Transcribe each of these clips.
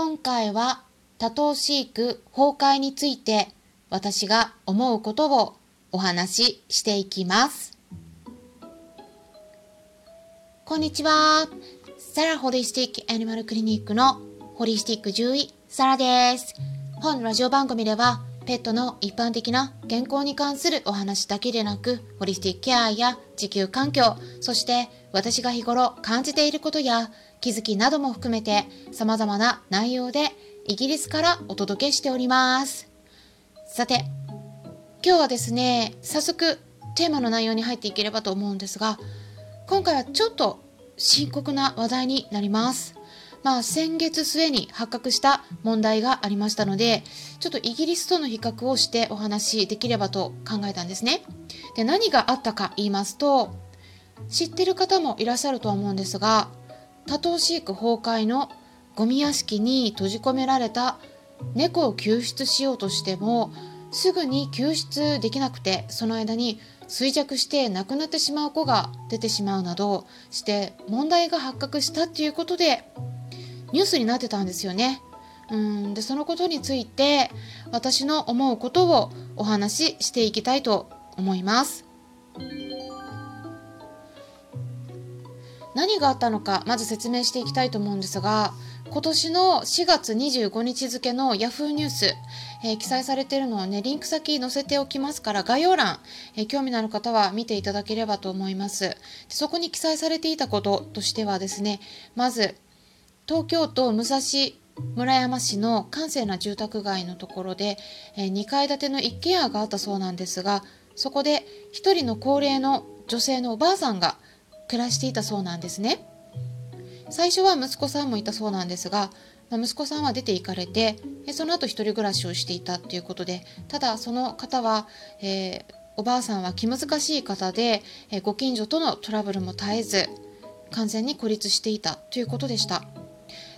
今回は多頭飼育崩壊について私が思うことをお話ししていきます。こんにちは。サラホリスティックアニマルクリニックのホリスティック獣医サラです。本ラジオ番組ではペットの一般的な健康に関するお話だけでなく、ホリスティックケアや地球環境、そして私が日頃感じていることや気づきなども含めて様々な内容でイギリスからお届けしております。さて、今日はですね、早速テーマの内容に入っていければと思うんですが、今回はちょっと深刻な話題になります。まあ先月末に発覚した問題がありましたので、ちょっとイギリスとの比較をしてお話しできればと考えたんですね。で、何があったか言いますと、知ってる方もいらっしゃるとは思うんですが、多頭飼育崩壊のゴミ屋敷に閉じ込められた猫を救出しようとしても、すぐに救出できなくて、その間に衰弱して亡くなってしまう子が出てしまうなどして問題が発覚したっていうことでニュースになってたんですよね。うんでそのことについて私の思うことをお話ししていきたいと思います。何があったのかまず説明していきたいと思うんですが今年の4月25日付の Yahoo ニュース、えー記載されているのをねリンク先載せておきますから概要欄、えー興味のある方は見ていただければと思います。でそこに記載されていたこととしてはですねまず東京都武蔵村山市の閑静な住宅街のところで、えー2階建ての一軒家があったそうなんですがそこで一人の高齢の女性のおばあさんが暮らしていたそうなんですね。最初は息子さんもいたそうなんですが、まあ息子さんは出て行かれてその後一人暮らしをしていたということでただその方は、えーおばあさんは気難しい方で、えーご近所とのトラブルも絶えず完全に孤立していたということでした。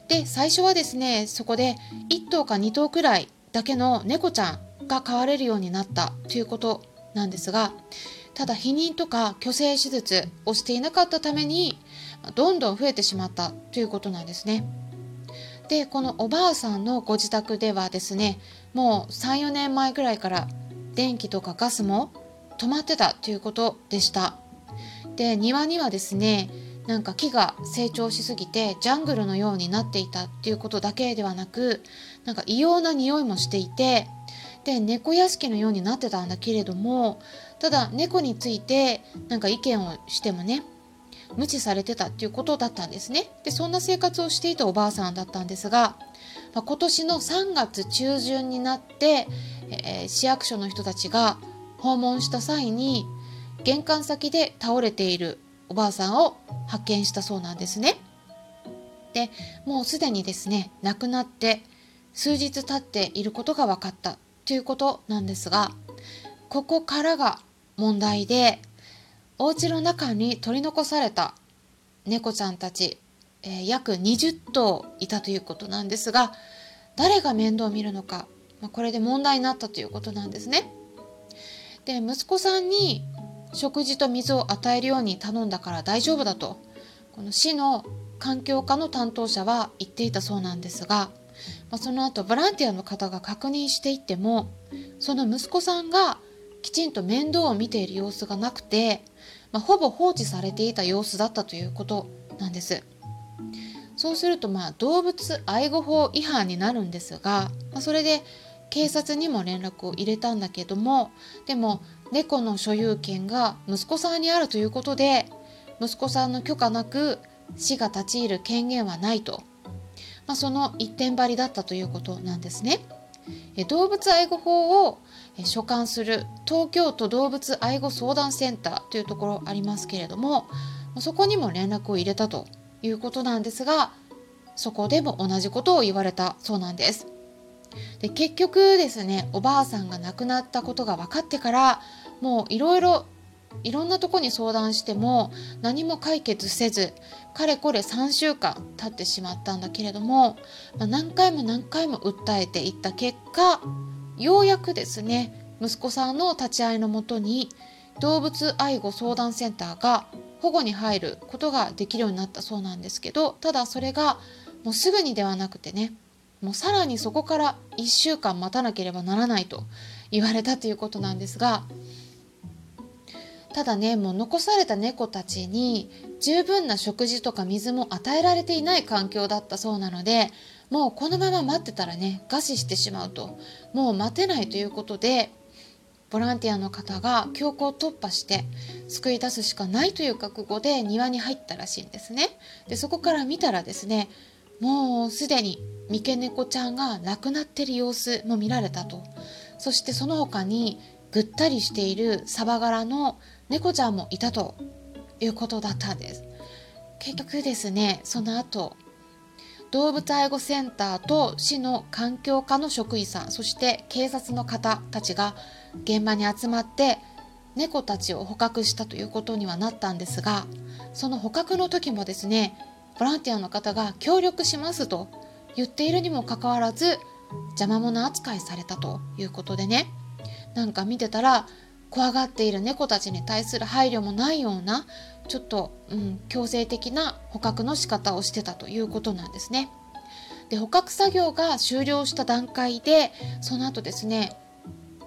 で最初はですねそこで1頭か2頭くらいだけの猫ちゃんが飼われるようになったということなんですがただ避妊とか去勢手術をしていなかったためにどんどん増えてしまったということなんですね。でこのおばあさんのご自宅ではですねもう34年前ぐらいから電気とかガスも止まってたということでした。で庭にはですねなんか木が成長しすぎてジャングルのようになっていたっていうことだけではなくなんか異様な匂いもしていてで猫屋敷のようになってたんだけれどもただ猫についてなんか意見をしてもね無視されてたっていうことだったんですね。でそんな生活をしていたおばあさんだったんですが、まあ今年の3月中旬になって、えー市役所の人たちが訪問した際に玄関先で倒れているおばあさんを発見したそうなんですね。でもうすでにですね亡くなって数日経っていることが分かったということなんですがここからが問題でお家の中に取り残された猫ちゃんたち、えー約20頭いたということなんですが誰が面倒を見るのか、まあ、これで問題になったということなんですね。で息子さんに食事と水を与えるように頼んだから大丈夫だとこの市の環境課の担当者は言っていたそうなんですが、まあ、その後ボランティアの方が確認していってもその息子さんがきちんと面倒を見ている様子がなくて、まあ、ほぼ放置されていた様子だったということなんです。そうするとまあ動物愛護法違反になるんですが、まあ、それで警察にも連絡を入れたんだけどもでも猫の所有権が息子さんにあるということで息子さんの許可なく市が立ち入る権限はないと、まあ、その一点張りだったということなんですね。え動物愛護法を所管する東京都動物愛護相談センターというところありますけれどもそこにも連絡を入れたということなんですがそこでも同じことを言われたそうなんです。で結局ですねおばあさんが亡くなったことが分かってからもういろいろいろんなとこに相談しても何も解決せずかれこれ3週間経ってしまったんだけれども、何回も何回も訴えていった結果ようやくですね息子さんの立ち会いのもとに動物愛護相談センターが保護に入ることができるようになったそうなんですけどただそれがもうすぐにではなくてねもうさらにそこから1週間待たなければならないと言われたということなんですがただねもう残された猫たちに十分な食事とか水も与えられていない環境だったそうなのでもうこのまま待ってたらね餓死してしまうともう待てないということでボランティアの方が強行突破して救い出すしかないという覚悟で庭に入ったらしいんですね。でそこから見たらですねもうすでに三毛猫ちゃんが亡くなってる様子も見られたとそしてその他にぐったりしているサバ柄の猫ちゃんもいたということだったんです。結局ですねその後動物愛護センターと市の環境課の職員さんそして警察の方たちが現場に集まって猫たちを捕獲したということにはなったんですがその捕獲の時もですねボランティアの方が協力しますと言っているにもかかわらず邪魔者扱いされたということでね。なんか見てたら怖がっている猫たちに対する配慮もないようなちょっと、うん、強制的な捕獲の仕方をしてたということなんですね。で捕獲作業が終了した段階でその後ですね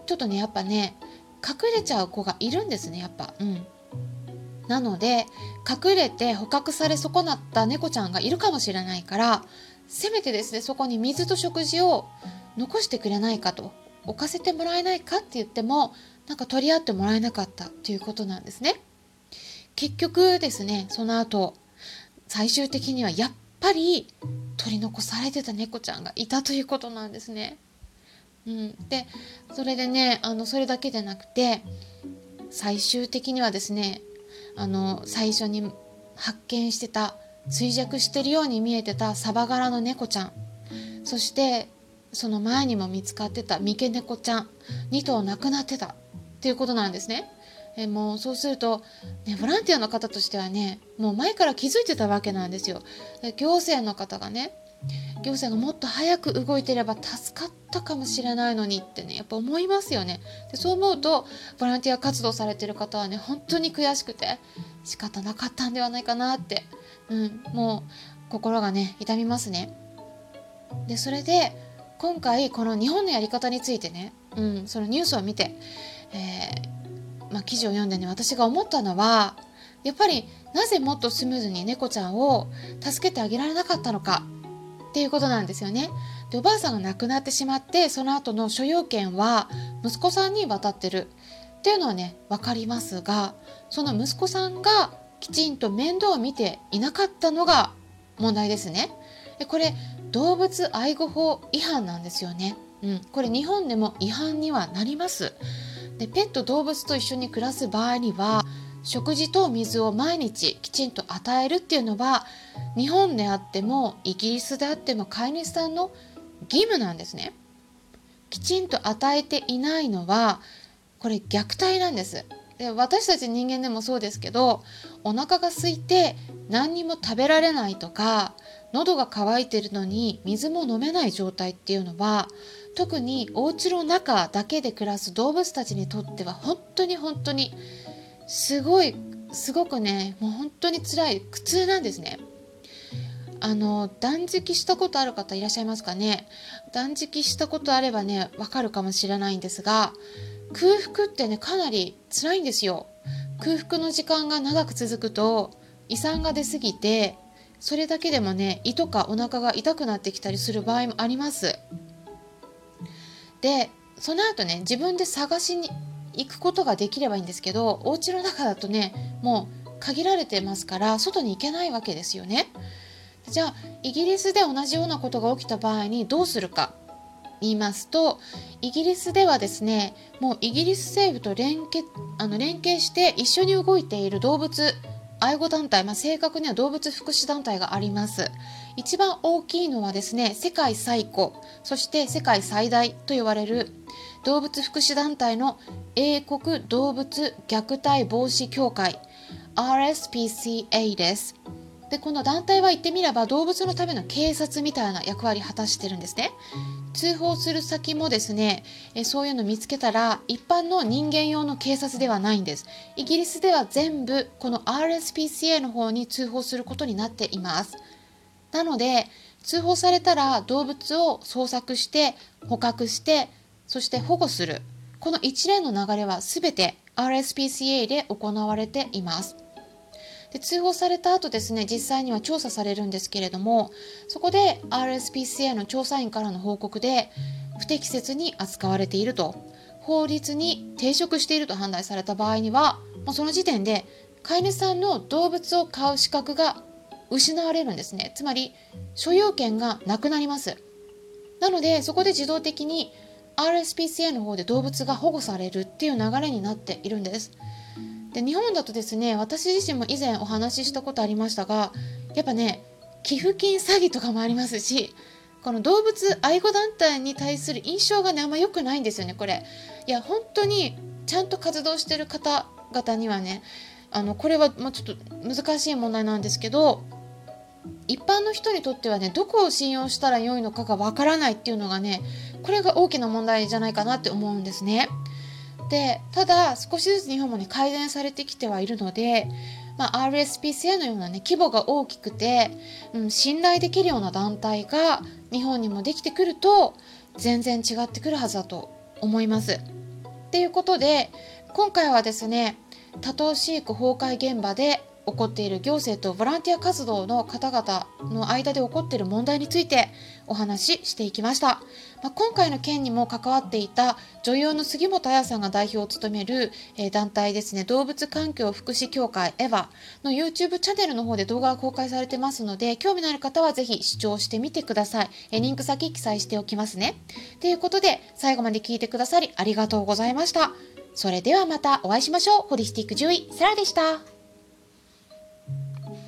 ちょっとねやっぱね隠れちゃう子がいるんですねやっぱ。うんなので隠れて捕獲され損なった猫ちゃんがいるかもしれないからせめてですねそこに水と食事を残してくれないかと置かせてもらえないかって言ってもなんか取り合ってもらえなかったということなんですね。結局ですねその後最終的にはやっぱり取り残されてた猫ちゃんがいたということなんですね。うん、でそれでねあのそれだけでなくて最終的にはですねあの最初に発見してた衰弱してるように見えてたサバ柄の猫ちゃんそしてその前にも見つかってた三毛猫ちゃん2頭亡くなってたっていうことなんですね。えもうそうすると、ね、ボランティアの方としてはねもう前から気づいてたわけなんですよ。行政の方がね行政がもっと早く動いてれば助かったかもしれないのにってねやっぱ思いますよねでそう思うとボランティア活動されてる方はね本当に悔しくて仕方なかったんではないかなって、うん、もう心がね痛みますねでそれで今回この日本のやり方についてね、うん、そのニュースを見て、えー、まあ、記事を読んでね私が思ったのはやっぱりなぜもっとスムーズに猫ちゃんを助けてあげられなかったのかっていうことなんですよね。でおばあさんが亡くなってしまってその後の所有権は息子さんに渡ってるっていうのはね分かりますがその息子さんがきちんと面倒を見ていなかったのが問題ですね。でこれ動物愛護法違反なんですよね。うん、これ日本でも違反にはなります。でペット動物と一緒に暮らす場合には食事と水を毎日きちんと与えるっていうのは日本であってもイギリスであっても飼い主さんの義務なんですね。きちんと与えていないのはこれ虐待なんです。で私たち人間でもそうですけどお腹が空いて何にも食べられないとか喉が渇いてるのに水も飲めない状態っていうのは特にお家の中だけで暮らす動物たちにとっては本当に本当にすごいすごくねもう本当に辛い苦痛なんですね。あの断食したことある方いらっしゃいますかね？断食したことあればねわかるかもしれないんですが空腹ってねかなり辛いんですよ。空腹の時間が長く続くと胃酸が出過ぎてそれだけでもね胃とかお腹が痛くなってきたりする場合もあります。でその後ね自分で探しに行くことができればいいんですけどお家の中だとねもう限られてますから外に行けないわけですよね。じゃあイギリスで同じようなことが起きた場合にどうするか。言いますとイギリスではですねもうイギリス政府と連携あの連携して一緒に動いている動物愛護団体、まあ、正確には動物福祉団体があります。一番大きいのはですね世界最古そして世界最大と言われる動物福祉団体の英国動物虐待防止協会 RSPCA です。でこの団体は言ってみれば動物のための警察みたいな役割を果たしてるんですね。通報する先もですねえそういうの見つけたら一般の人間用の警察ではないんです。イギリスでは全部この RSPCA の方に通報することになっています。なので通報されたら動物を捜索して捕獲してそして保護する。この一連の流れは全て RSPCA で行われています。で通報された後ですね実際には調査されるんですけれどもそこで RSPCA の調査員からの報告で不適切に扱われていると法律に抵触していると判断された場合にはもうその時点で飼い主さんの動物を飼う資格が失われるんですね。つまり所有権がなくなります。なのでそこで自動的に RSPCA の方で動物が保護されるっていう流れになっているんです。で日本だとですね私自身も以前お話ししたことありましたがやっぱね寄付金詐欺とかもありますしこの動物愛護団体に対する印象がねあんま良くないんですよねこれいや本当にちゃんと活動してる方々にはねあのこれはもうちょっと難しい問題なんですけど一般の人にとってはねどこを信用したらよいのかがわからないっていうのがねこれが大きな問題じゃないかなって思うんですね。でただ少しずつ日本もね改善されてきてはいるので、まあ、RSPCA のようなね規模が大きくて、うん、信頼できるような団体が日本にもできてくると全然違ってくるはずだと思います。っていうことで今回はですね多頭飼育崩壊現場で起こっている行政とボランティア活動の方々の間で起こっている問題についてお話ししていきました、まあ、今回の件にも関わっていた女優の杉本彩さんが代表を務める、えー、団体ですね動物環境福祉協会エヴァの YouTube チャンネルの方で動画が公開されてますので興味のある方はぜひ視聴してみてください、えー、リンク先記載しておきますね。ということで最後まで聞いてくださりありがとうございました。それではまたお会いしましょう。ホリスティック獣医サラでした。